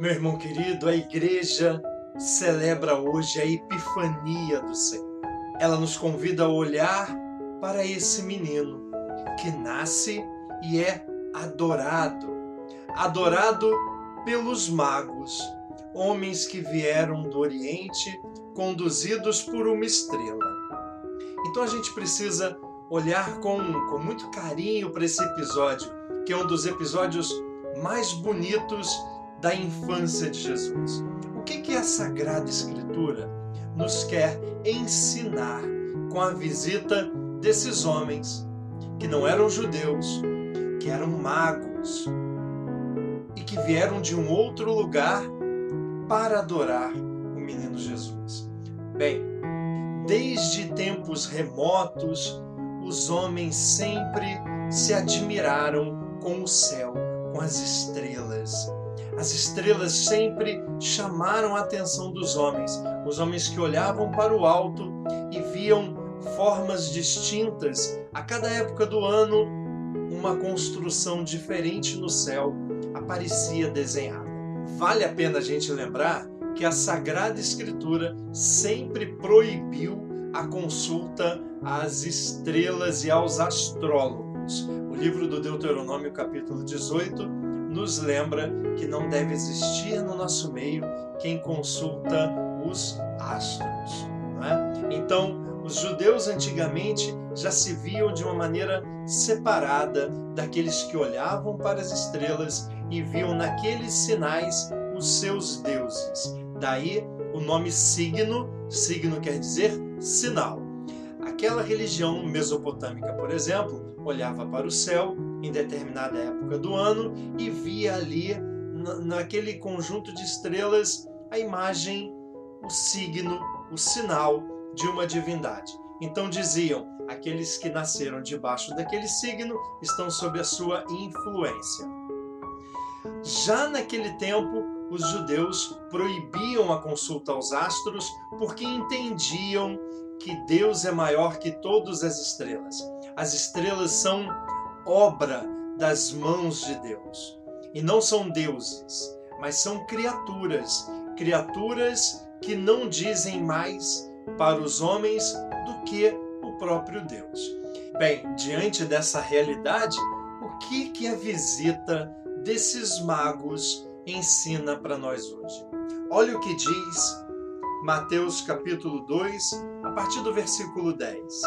Meu irmão querido, a igreja celebra hoje a Epifania do Senhor. Ela nos convida a olhar para esse menino que nasce e é adorado. Adorado pelos magos, homens que vieram do Oriente conduzidos por uma estrela. Então a gente precisa olhar com, com muito carinho para esse episódio, que é um dos episódios mais bonitos da infância de Jesus. O que, que a Sagrada Escritura nos quer ensinar com a visita desses homens que não eram judeus, que eram magos e que vieram de um outro lugar para adorar o menino Jesus? Bem, desde tempos remotos, os homens sempre se admiraram com o céu, com as estrelas. As estrelas sempre chamaram a atenção dos homens, os homens que olhavam para o alto e viam formas distintas a cada época do ano, uma construção diferente no céu aparecia desenhada. Vale a pena a gente lembrar que a Sagrada Escritura sempre proibiu a consulta às estrelas e aos astrólogos. O livro do Deuteronômio, capítulo 18, nos lembra que não deve existir no nosso meio quem consulta os astros. É? Então, os judeus antigamente já se viam de uma maneira separada daqueles que olhavam para as estrelas e viam naqueles sinais os seus deuses. Daí o nome signo, signo quer dizer sinal. Aquela religião mesopotâmica, por exemplo, olhava para o céu em determinada época do ano e via ali, naquele conjunto de estrelas, a imagem, o signo, o sinal de uma divindade. Então diziam: aqueles que nasceram debaixo daquele signo estão sob a sua influência. Já naquele tempo, os judeus proibiam a consulta aos astros porque entendiam que Deus é maior que todas as estrelas. As estrelas são obra das mãos de Deus. E não são deuses, mas são criaturas, criaturas que não dizem mais para os homens do que o próprio Deus. Bem, diante dessa realidade, o que que a visita desses magos ensina para nós hoje? Olha o que diz Mateus capítulo 2, a partir do versículo 10.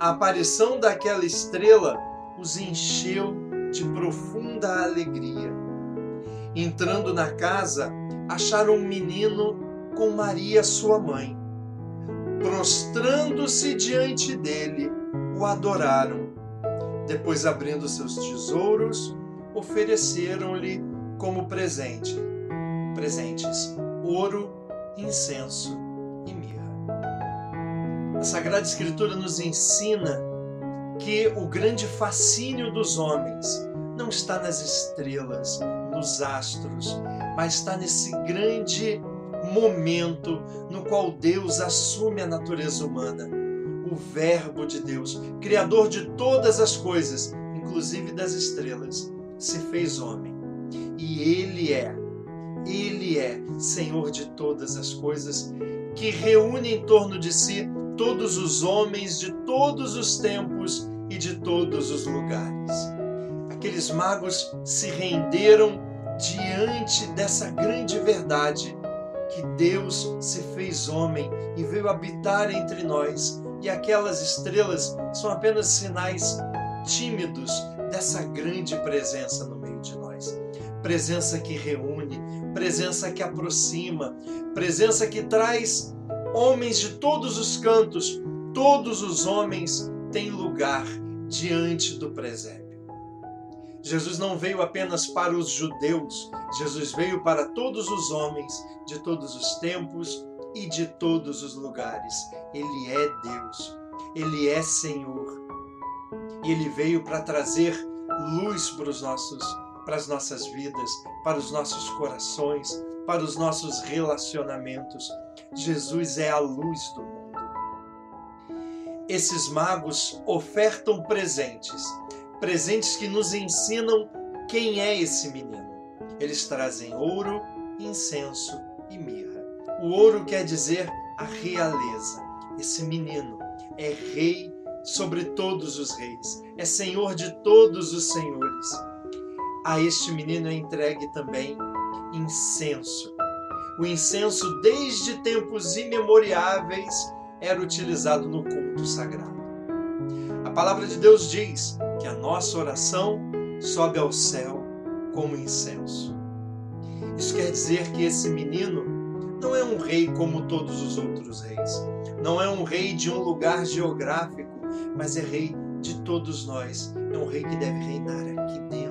A aparição daquela estrela os encheu de profunda alegria. Entrando na casa, acharam um menino com Maria, sua mãe. Prostrando-se diante dele, o adoraram. Depois, abrindo seus tesouros, ofereceram-lhe como presente presentes ouro, incenso a Sagrada Escritura nos ensina que o grande fascínio dos homens não está nas estrelas, nos astros, mas está nesse grande momento no qual Deus assume a natureza humana. O Verbo de Deus, Criador de todas as coisas, inclusive das estrelas, se fez homem. E Ele é, Ele é Senhor de todas as coisas, que reúne em torno de si todos os homens de todos os tempos e de todos os lugares. Aqueles magos se renderam diante dessa grande verdade que Deus se fez homem e veio habitar entre nós, e aquelas estrelas são apenas sinais tímidos dessa grande presença no meio de nós. Presença que reúne, presença que aproxima, presença que traz homens de todos os cantos, todos os homens têm lugar diante do presépio. Jesus não veio apenas para os judeus, Jesus veio para todos os homens de todos os tempos e de todos os lugares. Ele é Deus, ele é Senhor. E ele veio para trazer luz para os nossos para as nossas vidas, para os nossos corações, para os nossos relacionamentos. Jesus é a luz do mundo. Esses magos ofertam presentes, presentes que nos ensinam quem é esse menino. Eles trazem ouro, incenso e mirra. O ouro quer dizer a realeza. Esse menino é rei sobre todos os reis, é senhor de todos os senhores. A este menino é entregue também incenso. O incenso, desde tempos imemoriáveis, era utilizado no culto sagrado. A palavra de Deus diz que a nossa oração sobe ao céu como incenso. Isso quer dizer que esse menino não é um rei como todos os outros reis. Não é um rei de um lugar geográfico, mas é rei de todos nós. É um rei que deve reinar aqui dentro.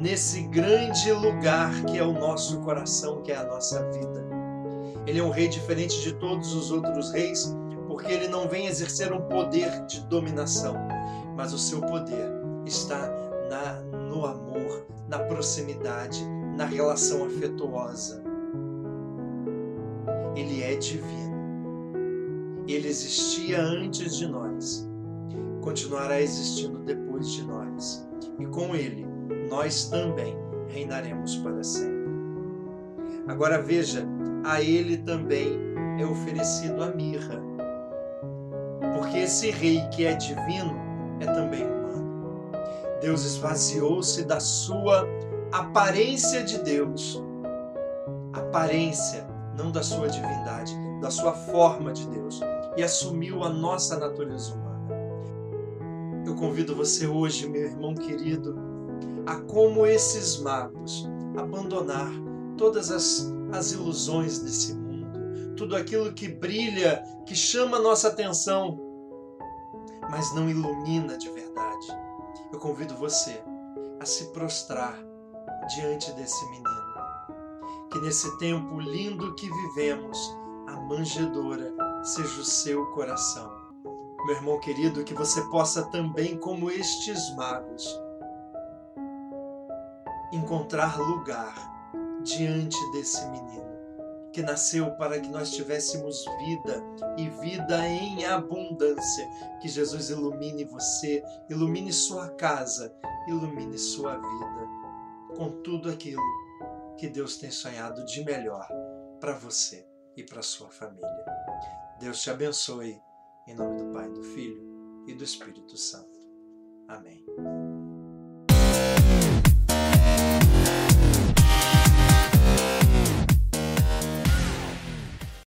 Nesse grande lugar que é o nosso coração, que é a nossa vida. Ele é um rei diferente de todos os outros reis, porque ele não vem exercer um poder de dominação, mas o seu poder está na, no amor, na proximidade, na relação afetuosa. Ele é divino. Ele existia antes de nós, continuará existindo depois de nós, e com ele nós também reinaremos para sempre. Agora veja, a ele também é oferecido a mirra, porque esse rei que é divino é também humano. Deus esvaziou-se da sua aparência de Deus, aparência, não da sua divindade, da sua forma de Deus, e assumiu a nossa natureza humana. Eu convido você hoje, meu irmão querido, a como esses magos abandonar todas as, as ilusões desse mundo, tudo aquilo que brilha, que chama nossa atenção, mas não ilumina de verdade. Eu convido você a se prostrar diante desse menino. Que nesse tempo lindo que vivemos, a manjedoura seja o seu coração. Meu irmão querido, que você possa também, como estes magos, encontrar lugar diante desse menino que nasceu para que nós tivéssemos vida e vida em abundância. Que Jesus ilumine você, ilumine sua casa, ilumine sua vida com tudo aquilo que Deus tem sonhado de melhor para você e para sua família. Deus te abençoe em nome do Pai, do Filho e do Espírito Santo. Amém.